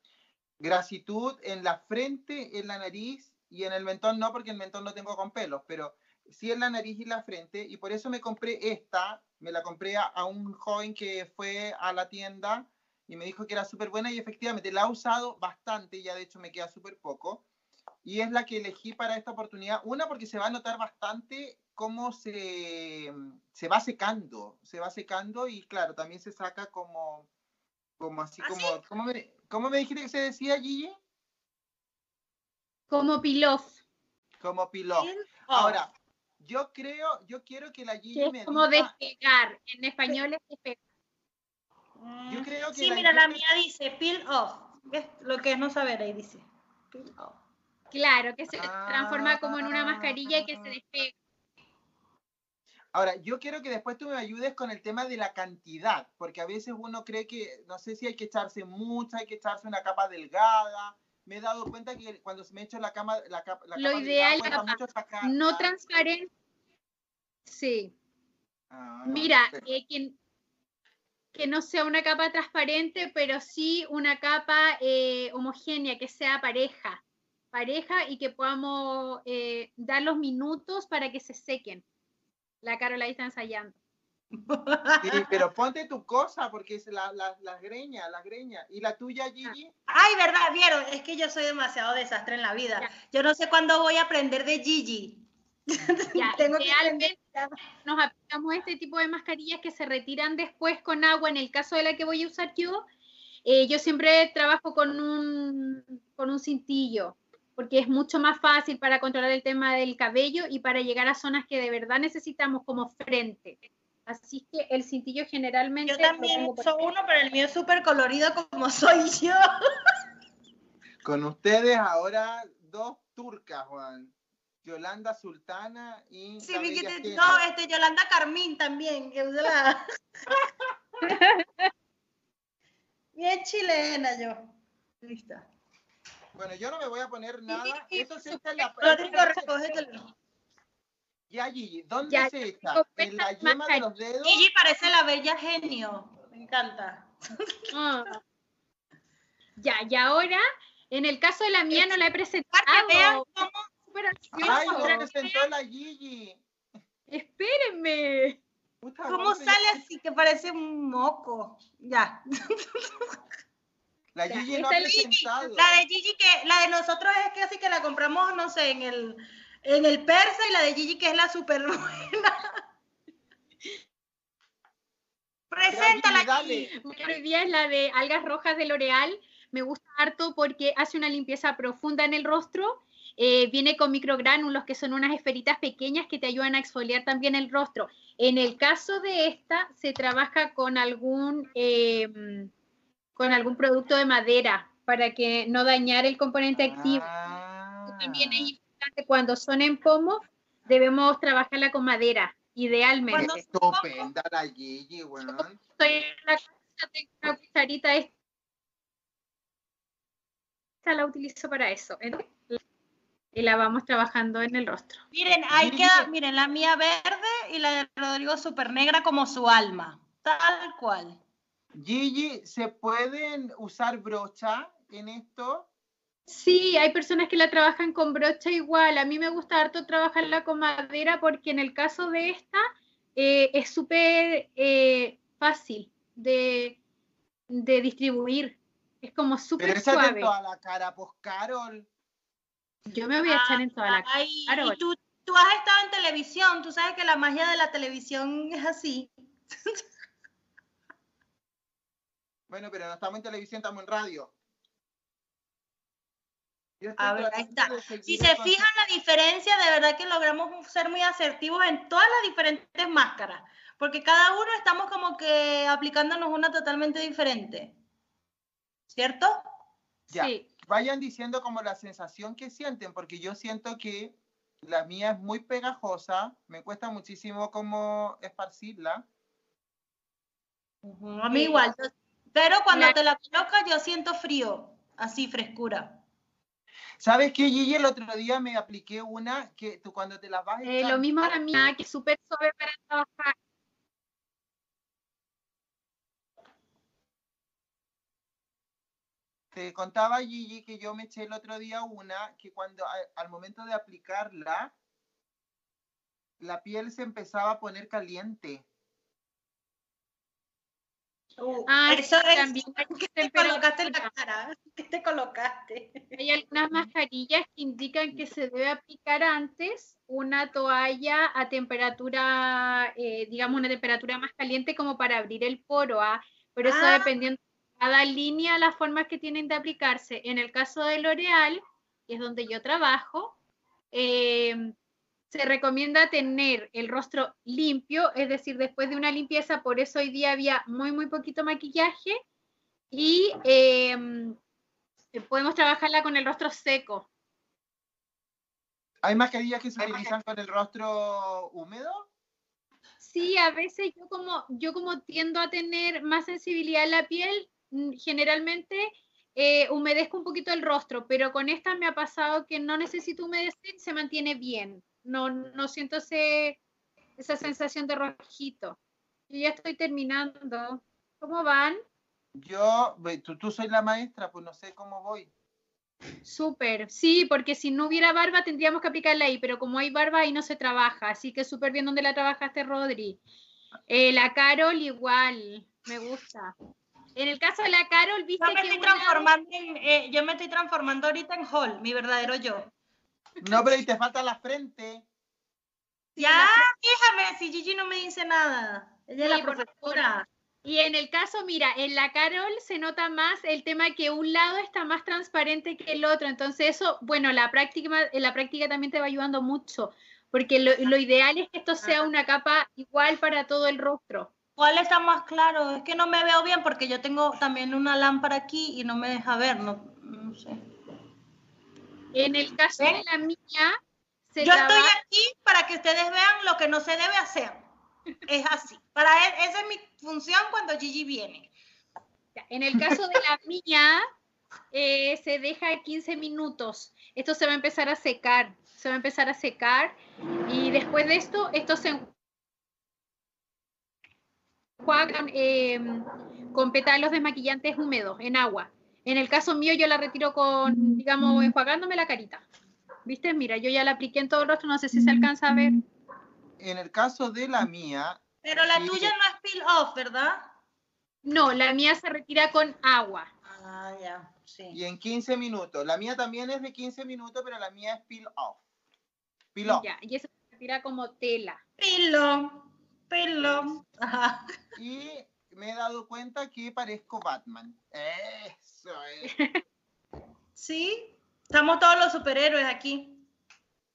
grasitud en la frente, en la nariz y en el mentón no, porque el mentón no tengo con pelos, pero sí en la nariz y la frente, y por eso me compré esta, me la compré a, a un joven que fue a la tienda y me dijo que era súper buena y efectivamente la he usado bastante, ya de hecho me queda súper poco, y es la que elegí para esta oportunidad, una porque se va a notar bastante cómo se, se va secando, se va secando y claro, también se saca como, como así, ¿Ah, como, ¿cómo me, cómo me dijiste que se decía, Gigi? Como pilof, Como pilot. Oh, Ahora, yo creo, yo quiero que la Gigi que me es como diga- despegar. En español es despegar. yo creo que Sí, la mira, la mía dice peel off. ¿Ves? Lo que es no saber ahí dice. Peel off. Claro, que se transforma como en una mascarilla y que Ah. se despega. Ahora, yo quiero que después tú me ayudes con el tema de la cantidad, porque a veces uno cree que, no sé si hay que echarse mucha, hay que echarse una capa delgada. Me he dado cuenta que cuando me echo la cama, la capa, la Lo capa ideal, delgada, capa. No transparente. Sí. Ah, Mira, eh, que, que no sea una capa transparente, pero sí una capa eh, homogénea, que sea pareja. Pareja y que podamos eh, dar los minutos para que se sequen. La Carola ahí está ensayando. Sí, pero [laughs] ponte tu cosa, porque es la, la, la greña, la greña. ¿Y la tuya, Gigi? Ay, verdad, vieron, es que yo soy demasiado desastre en la vida. Ya. Yo no sé cuándo voy a aprender de Gigi. [laughs] Ya, Tengo que idealmente nos aplicamos este tipo de mascarillas que se retiran después con agua. En el caso de la que voy a usar yo, eh, yo siempre trabajo con un, con un cintillo, porque es mucho más fácil para controlar el tema del cabello y para llegar a zonas que de verdad necesitamos como frente. Así que el cintillo generalmente... Yo también soy uno, pero el mío es súper colorido como [laughs] soy yo. Con ustedes ahora dos turcas, Juan. Yolanda Sultana y... Sí, te- no, este Yolanda Carmín también, que usa la... [laughs] Bien chilena yo. Listo. Bueno, yo no me voy a poner nada. Eso se echa en la... Rodrigo, recógetelo. Ya, Gigi, ¿dónde Ya, se tengo ¿En la yema de los dedos? Gigi parece la bella genio. Me encanta. [laughs] Ah. Ya, y ahora, en el caso de la mía no la he presentado. Vean cómo Súper ¡Ay, no presentó la Gigi! Espérenme. Puta, ¿Cómo ¿cuándo se- sale así que parece un moco? Ya. [laughs] La Gigi no ha. La de Gigi que, la de nosotros es que así que la compramos, no sé, en el, en el persa y la de Gigi que es la super buena. [laughs] Preséntala, dale. Hoy día es la de algas rojas de L'Oreal. Me gusta harto porque hace una limpieza profunda en el rostro. Eh, viene con microgránulos, que son unas esferitas pequeñas que te ayudan a exfoliar también el rostro. En el caso de esta, se trabaja con algún, eh, con algún producto de madera para que no dañar el componente activo. Ah. También es importante cuando son en pomo, debemos trabajarla con madera, idealmente. Cuando- Estupenda la Gigi, weón. estoy en la casa, tengo una cucharita esta. Esta la utilizo para eso. ¿eh? Y la vamos trabajando en el rostro. Miren, ahí queda, miren, la mía verde y la de Rodrigo super negra como su alma. Tal cual. Gigi, ¿se pueden usar brocha en esto? Sí, hay personas que la trabajan con brocha igual. A mí me gusta harto trabajarla con madera porque en el caso de esta eh, es súper eh, fácil de, de distribuir. Es como Pero súper échate suave. toda la cara, pues, Carol. Yo me voy a echar en toda la cara. Ay, Claro. y tú, tú has estado en televisión, tú sabes que la magia de la televisión es así. [laughs] Bueno, pero no estamos en televisión, estamos en radio. Yo A ver, ahí está. Si se con- fijan la diferencia, de verdad que logramos ser muy asertivos en todas las diferentes máscaras. porque cada uno estamos como que aplicándonos una totalmente diferente. ¿Cierto? Sí. Vayan diciendo como la sensación que sienten, porque yo siento que la mía es muy pegajosa, me cuesta muchísimo como esparcirla. A mí igual, pero cuando te la colocas yo siento frío, así frescura. ¿Sabes qué, Gigi? El otro día me apliqué una que tú cuando te la vas a eh, lo mismo a mí, que es súper suave para trabajar. Te contaba Gigi que yo me eché el otro día una que cuando al momento de aplicarla, la piel se empezaba a poner caliente. Uh, ah, eso es también ¿Qué te colocaste la cara? ¿Qué te colocaste? Hay algunas mascarillas que indican que se debe aplicar antes una toalla a temperatura, eh, digamos, una temperatura más caliente como para abrir el poro, ¿ah? pero eso ah. dependiendo de cada línea, las formas que tienen de aplicarse. En el caso de L'Oreal, que es donde yo trabajo, eh, se recomienda tener el rostro limpio, es decir, después de una limpieza, por eso hoy día había muy, muy poquito maquillaje y em, podemos trabajarla con el rostro seco. ¿Hay mascarillas que se utilizan con el rostro húmedo? Sí, a veces yo como, yo como tiendo a tener más sensibilidad en la piel, mm, generalmente eh, humedezco un poquito el rostro, pero con esta me ha pasado que no necesito humedecer se mantiene bien no, no siento esa sensación de rojito. Yo ya estoy terminando. ¿Cómo van? Yo, tú, tú soy la maestra, pues no sé cómo voy. Súper, sí, porque si no hubiera barba tendríamos que aplicarla ahí, pero como hay barba ahí no se trabaja, así que súper bien donde la trabajaste, Rodri. Eh, la Carol igual, me gusta. En el caso de la Carol, viste yo me estoy transformando eh, yo me estoy transformando ahorita en Hall, mi verdadero yo. No, pero y te falta la frente. Ya, fíjame, si Gigi no me dice nada. Ella es la profesora. Y en el caso, mira, en la Carol se nota más el tema que un lado está más transparente que el otro. Entonces eso, bueno, la práctica, en la práctica también te va ayudando mucho, porque lo, lo ideal es que esto sea una capa igual para todo el rostro. ¿Cuál está más claro? Es que no me veo bien porque yo tengo también una lámpara aquí y no me deja ver, no, no sé. En el caso de la mía, se Yo estoy aquí para que ustedes vean lo que no se debe hacer. Es así. Para él, esa es mi función cuando Gigi viene. En el caso de la [laughs] mía, eh, se deja 15 minutos. Esto se va a empezar a secar. Se va a empezar a secar. Y después de esto, esto se enjuagan eh, con pétalos desmaquillantes húmedos en agua. En el caso mío, yo la retiro con, digamos, enjuagándome la carita. ¿Viste? Mira, yo ya la apliqué en todo el rostro, no sé si se alcanza a ver. En el caso de la mía. Pero la tuya no es peel off, ¿verdad? No, la mía se retira con agua. Ah, ya, sí. Y en 15 minutos. La mía también es de 15 minutos, pero la mía es peel off. Peel off. Ya, y eso se retira como tela. Pelo, pelo. Ajá. [laughs] Y me he dado cuenta que parezco Batman. Eso es. [laughs] sí, estamos todos los superhéroes aquí.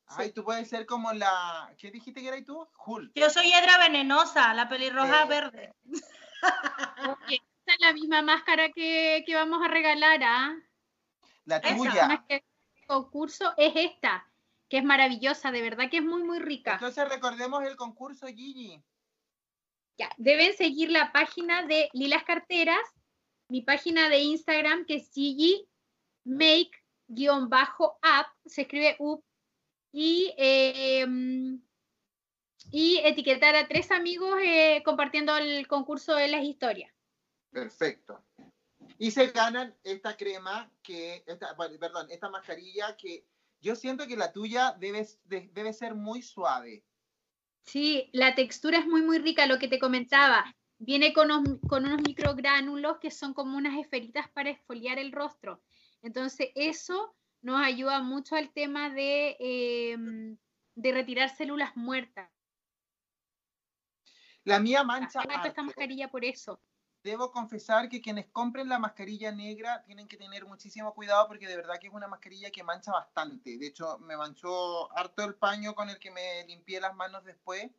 Ay, tú puedes ser como la. ¿Qué dijiste que eras tú? Hulk. Yo soy Hiedra Venenosa, la pelirroja verde. [laughs] esta es la misma máscara que, vamos a regalar, ¿ah? La tuya. El concurso es esta, que es maravillosa, de verdad que es muy, muy rica. Entonces recordemos el concurso, Gigi deben seguir la página de Lilas Carteras, mi página de Instagram que es Make-App, se escribe UP, y, em, y etiquetar a tres amigos eh, compartiendo el concurso de las historias. Perfecto. Y se ganan esta crema, que, esta, perdón, esta mascarilla que yo siento que la tuya debe, debe ser muy suave. Sí, la textura es muy, muy rica, lo que te comentaba. Viene con unos, con unos microgránulos que son como unas esferitas para esfoliar el rostro. Entonces, eso nos ayuda mucho al tema de, em, de retirar células muertas. La mía mancha. esta mascarilla por eso debo confesar que quienes compren la mascarilla negra tienen que tener muchísimo cuidado porque de verdad que es una mascarilla que mancha bastante. De hecho, me manchó harto el paño con el que me limpié las manos después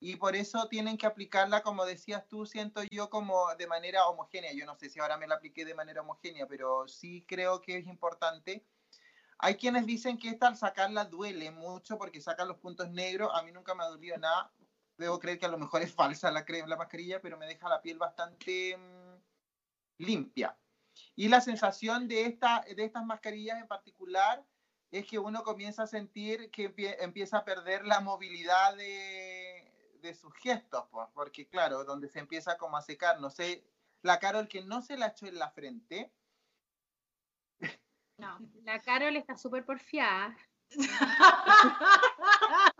y por eso tienen que aplicarla, como decías tú, siento yo, como de manera homogénea. Yo no sé si ahora me la apliqué de manera homogénea, pero sí creo que es importante. Hay quienes dicen que esta al sacarla duele mucho porque sacan los puntos negros. A mí nunca me ha dolido nada. Debo creer que a lo mejor es falsa la, la mascarilla, pero me deja la piel bastante mm, limpia. Y la sensación de, esta, de estas mascarillas en particular es que uno comienza a sentir que empieza a perder la movilidad de, de sus gestos, pues, porque claro, donde se empieza como a secar, no sé, la Carol que no se la echó en la frente. No, la Carol está súper porfiada. [laughs]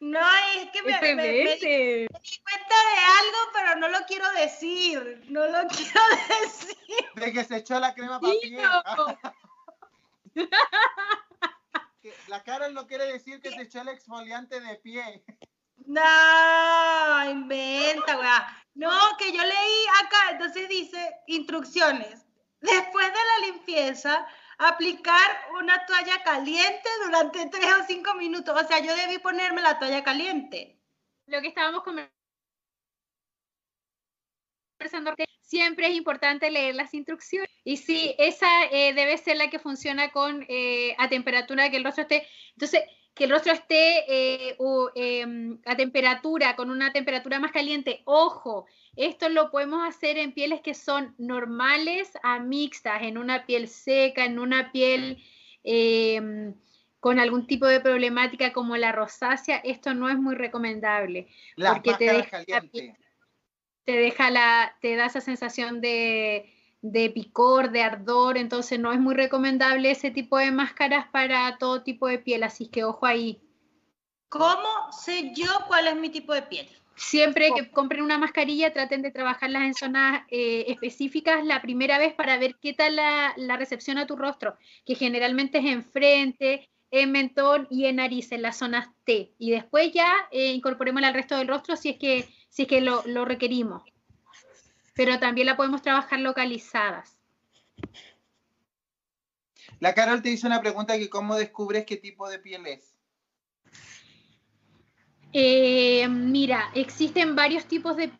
No, es que me, me, me, di cuenta de algo, pero no lo quiero decir. No lo [laughs] quiero decir. De que se echó la crema para piel. [laughs] la Carol no quiere decir que se echó el exfoliante de pie. No, inventa, weá. No, que yo leí acá, entonces dice instrucciones. Después de la limpieza, aplicar una toalla caliente durante tres o cinco minutos. O sea, yo debí ponerme la toalla caliente. Lo que estábamos conversando que siempre es importante leer las instrucciones. Y sí, esa eh, debe ser la que funciona con eh, a temperatura que el rostro esté. Entonces, que el rostro esté eh, em, a temperatura, con una temperatura más caliente. Ojo, esto lo podemos hacer en pieles que son normales a mixtas, en una piel seca, en una piel em, con algún tipo de problemática como la rosácea. Esto no es muy recomendable. La porque te deja caliente te deja la, te da esa sensación de, de picor, de ardor, entonces no es muy recomendable ese tipo de máscaras para todo tipo de piel, así que ojo ahí. ¿Cómo sé yo cuál es mi tipo de piel? Siempre que compren una mascarilla, traten de trabajarlas en zonas eh, específicas la primera vez para ver qué tal la, la, recepción a tu rostro, que generalmente es en frente, en mentón y en nariz, en las zonas T. Y después ya eh, incorporemos al resto del rostro si es que si es que lo, lo requerimos. Pero también la podemos trabajar localizadas. La Carol te hizo una pregunta que cómo descubres qué tipo de piel es. Eh, mira, existen varios tipos de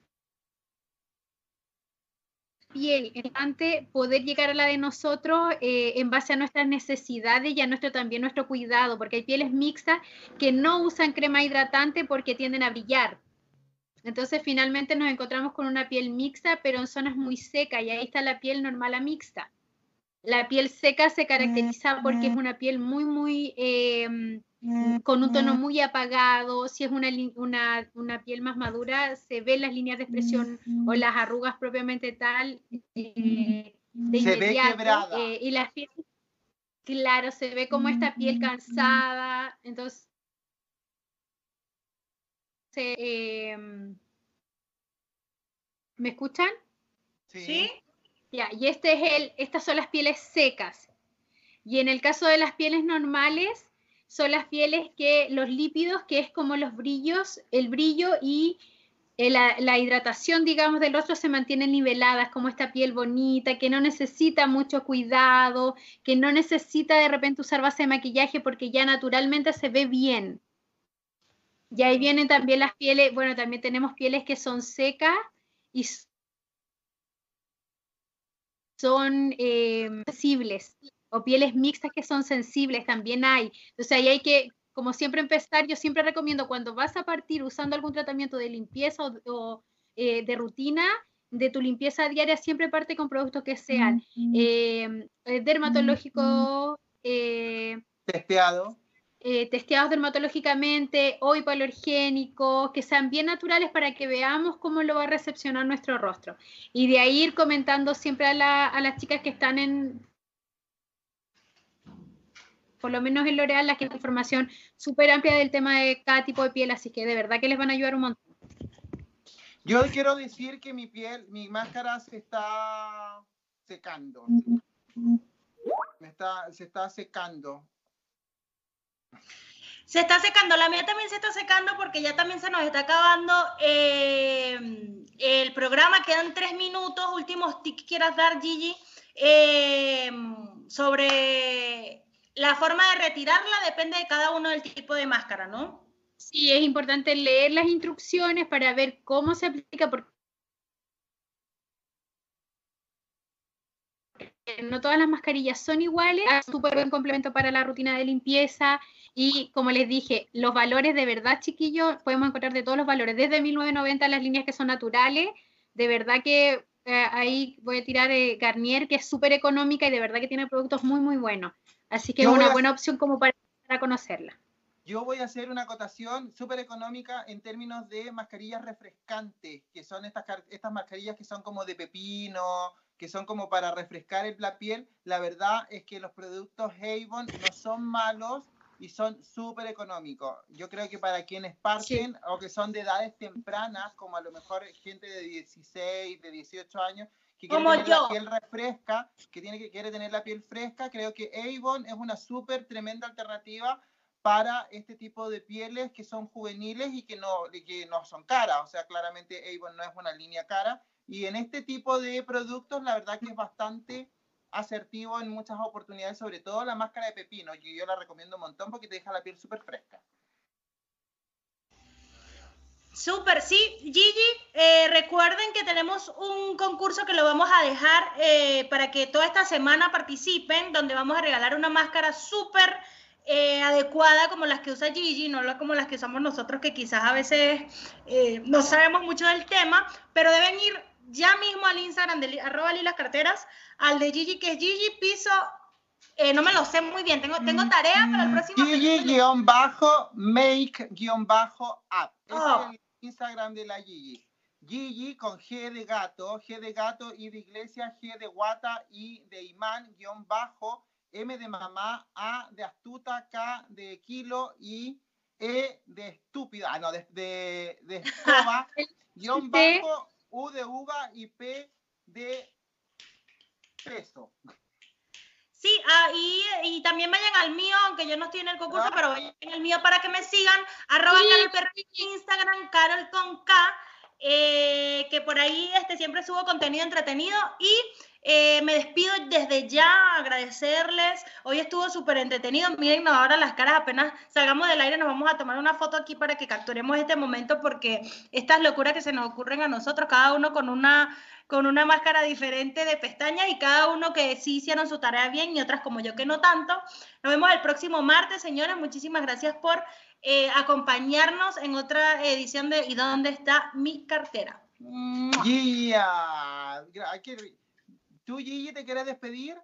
piel. Importante poder llegar a la de nosotros eh, en base a nuestras necesidades y a nuestro también nuestro cuidado, porque hay pieles mixtas que no usan crema hidratante porque tienden a brillar. Entonces finalmente nos encontramos con una piel mixta, pero en zonas muy secas, y ahí está la piel normal a mixta. La piel seca se caracteriza porque es una piel muy, muy, em, con un tono muy apagado. Si es una, una, piel más madura, se ven las líneas de expresión o las arrugas propiamente tal. Eh, se ve quebrada. Eh, y la piel, claro, se ve como esta piel cansada. Entonces, Em, ¿Me escuchan? Sí. Ya, y este es el, estas son las pieles secas. Y en el caso de las pieles normales, son las pieles que los lípidos, que es como los brillos, el brillo y eh, la, hidratación, digamos, del rostro se mantienen niveladas, como esta piel bonita, que no necesita mucho cuidado, que no necesita de repente usar base de maquillaje porque ya naturalmente se ve bien. Y ahí vienen también las pieles, bueno, también tenemos pieles que son secas y son eh, sensibles, o pieles mixtas que son sensibles, también hay. Entonces ahí hay que, como siempre, empezar, yo siempre recomiendo cuando vas a partir usando algún tratamiento de limpieza o, eh, de rutina, de tu limpieza diaria, siempre parte con productos que sean eh, dermatológicos. Testeado eh, testeados dermatológicamente o hipoalergénicos, que sean bien naturales para que veamos cómo lo va a recepcionar nuestro rostro. Y de ahí ir comentando siempre a, las chicas que están en, por lo menos en L'Oreal, las que tienen información súper amplia del tema de cada tipo de piel, así que de verdad que les van a ayudar un montón. Yo quiero decir que mi piel, mi máscara se está secando. está, se está secando. Se está secando, la mía también se está secando porque ya también se nos está acabando eh, el programa. Quedan tres minutos. Últimos tips que quieras dar, Gigi, eh, sobre la forma de retirarla depende de cada uno del tipo de máscara, ¿no? Sí, es importante leer las instrucciones para ver cómo se aplica, porque no todas las mascarillas son iguales, es súper buen complemento para la rutina de limpieza y como les dije, los valores de verdad, chiquillos, podemos encontrar de todos los valores, desde 1990 las líneas que son naturales, de verdad que eh, ahí voy a tirar eh, Garnier, que es súper económica y de verdad que tiene productos muy, muy buenos. Así que es una buena opción como para, para conocerla. Yo voy a hacer una acotación súper económica en términos de mascarillas refrescantes, que son estas, estas mascarillas que son como de pepino, que son como para refrescar la piel. La verdad es que los productos Avon no son malos y son súper económicos. Yo creo que para quienes parten o que son de edades tempranas, como a lo mejor gente de 16, de 18 años, que quiere tener la piel refresca, que tiene que quiere tener la piel fresca, creo que Avon es una súper tremenda alternativa para este tipo de pieles que son juveniles y que no, que no son caras. O sea, claramente Avon no es una línea cara. Y en este tipo de productos, la verdad que es bastante asertivo en muchas oportunidades, sobre todo la máscara de pepino, que yo la recomiendo un montón porque te deja la piel súper fresca. Súper, sí. Gigi, eh, recuerden que tenemos un concurso que lo vamos a dejar eh, para que toda esta semana participen, donde vamos a regalar una máscara súper eh, adecuada como las que usa Gigi, no como las que usamos nosotros, que quizás a veces no sabemos mucho del tema, pero deben ir ya mismo al Instagram de arroba lilas carteras, al de Gigi, que es Gigi Piso no me lo sé muy bien, tengo, tengo tarea para el próximo. Gigi-make-app. Oh. Es el Instagram de la Gigi. Gigi con G de gato, G de gato, y de iglesia, G de guata, y de imán, guion bajo, M de mamá, A de astuta, K de kilo y E de estúpida, ah, no, de, de, de escoba, [laughs] guion bajo, U de uva y P de peso. Sí, y, también vayan al mío, aunque yo no estoy en el concurso, ah. pero vayan al mío para que me sigan. Arroba Carol Instagram, Carol con K, eh, que por ahí este, siempre subo contenido entretenido y eh, me despido desde ya, agradecerles. Hoy estuvo súper entretenido. Miren ahora las caras, apenas salgamos del aire, nos vamos a tomar una foto aquí para que capturemos este momento, porque estas locuras que se nos ocurren a nosotros, cada uno con una, con una máscara diferente de pestañas y cada uno que sí hicieron su tarea bien y otras como yo que no tanto. Nos vemos el próximo martes, señores. Muchísimas gracias por eh, acompañarnos en otra edición de ¿Y dónde está mi cartera? Yeah. ¿Tú, Gigi, te quieres despedir?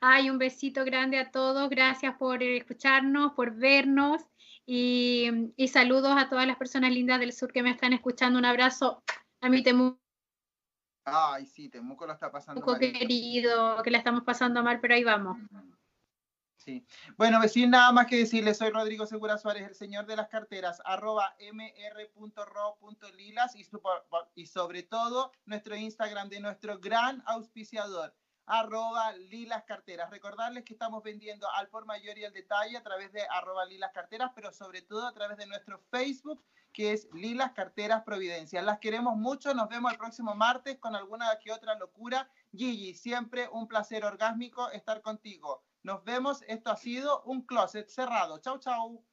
Ay, un besito grande a todos. Gracias por escucharnos, por vernos. Y, saludos a todas las personas lindas del sur que me están escuchando. Un abrazo a mi Temuco. Ay, sí, Temuco lo está pasando mal. querido, que la estamos pasando mal, pero ahí vamos. Sí. Bueno, sin nada más que decirles, soy Rodrigo Segura Suárez, el señor de las carteras, arroba mr.ro.lilas y, y sobre todo nuestro Instagram de nuestro gran auspiciador, arroba lilas carteras. Recordarles que estamos vendiendo al por mayor y al detalle a través de arroba lilas carteras, pero sobre todo a través de nuestro Facebook, que es Lilas Carteras Providencia. Las queremos mucho, nos vemos el próximo martes con alguna que otra locura. Gigi, siempre un placer orgásmico estar contigo. Nos vemos. Esto ha sido un closet cerrado. Chau, chau.